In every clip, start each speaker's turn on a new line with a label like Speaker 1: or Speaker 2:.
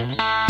Speaker 1: Müzik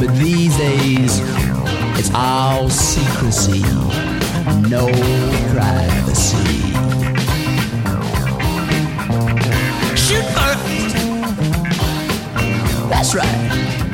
Speaker 1: But these days, it's all secrecy, no privacy. Shoot first! That's right.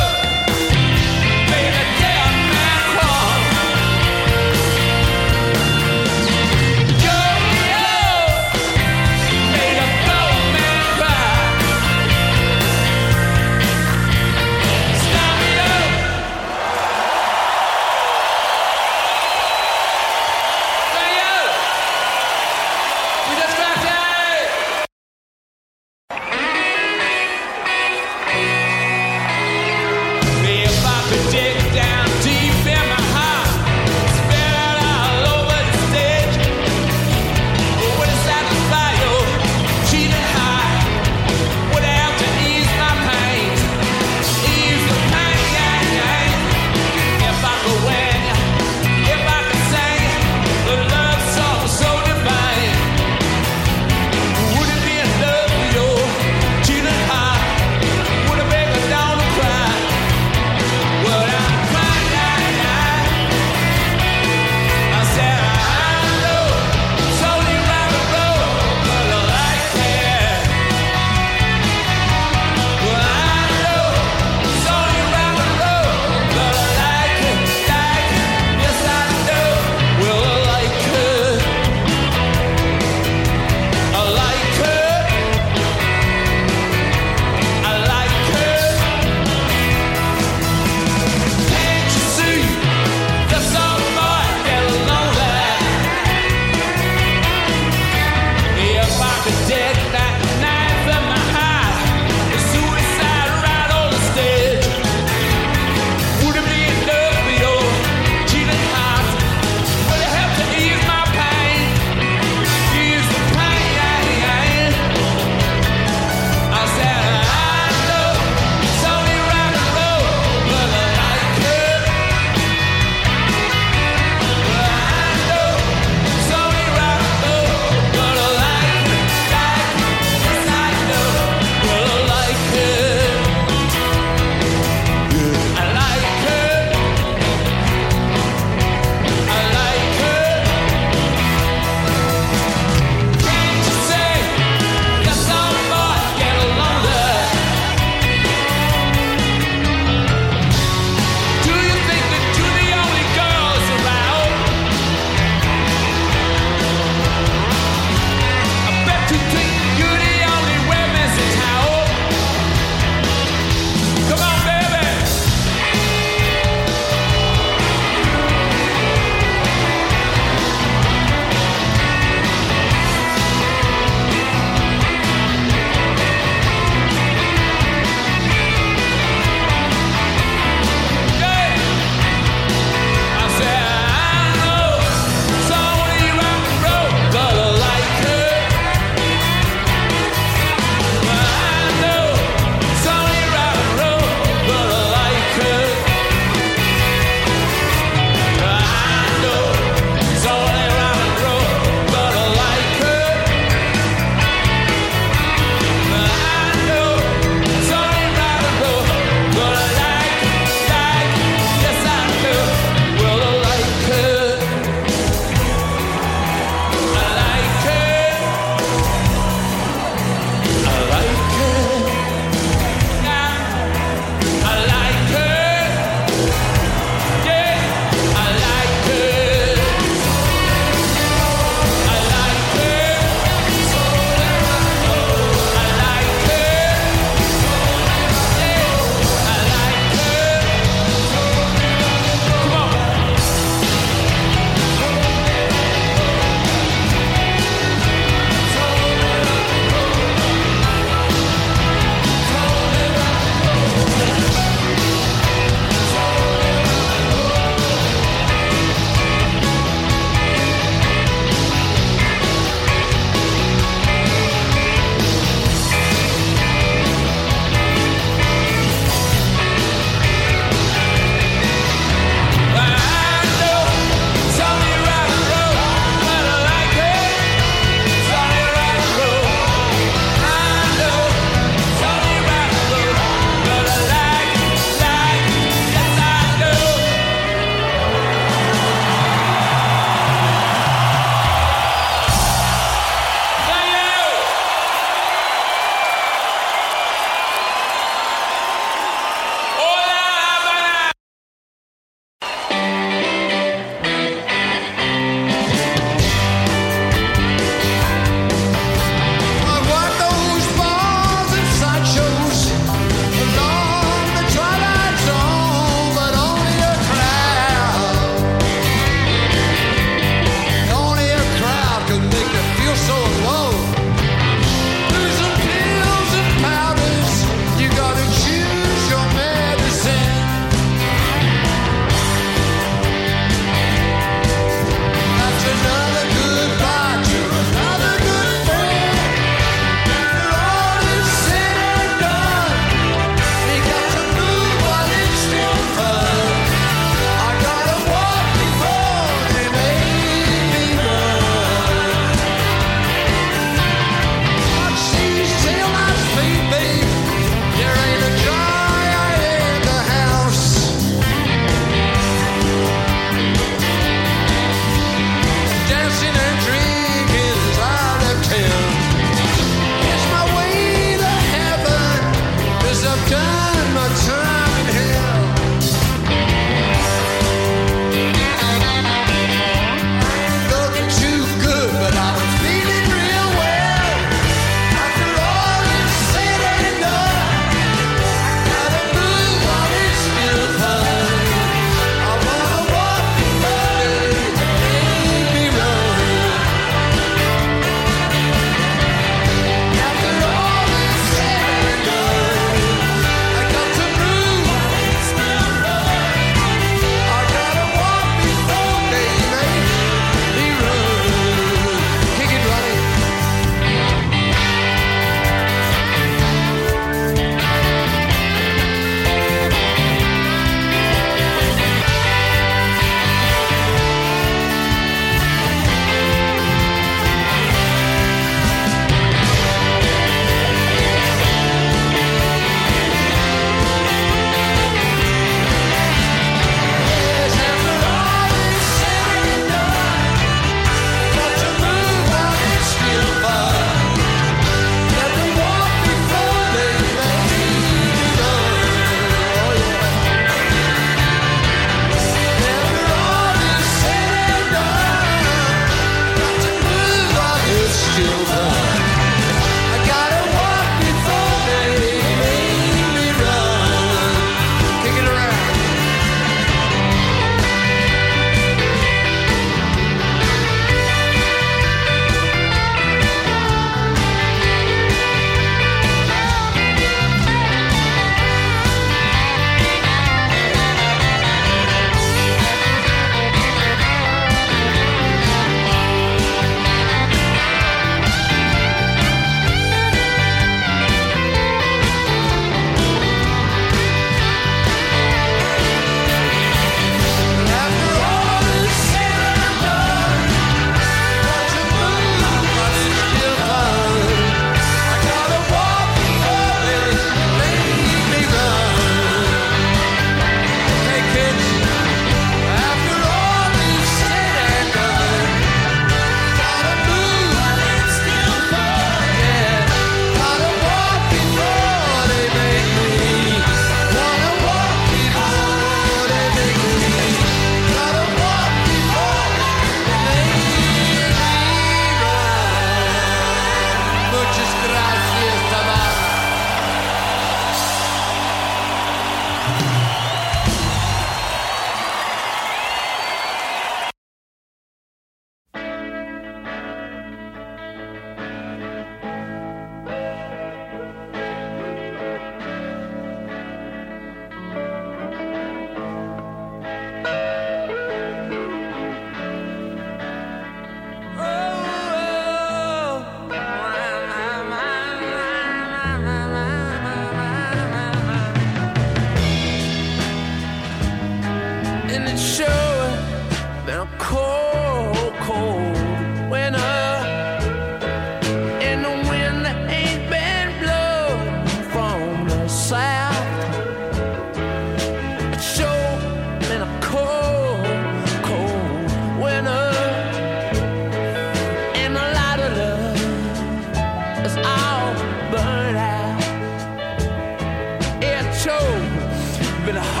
Speaker 1: gonna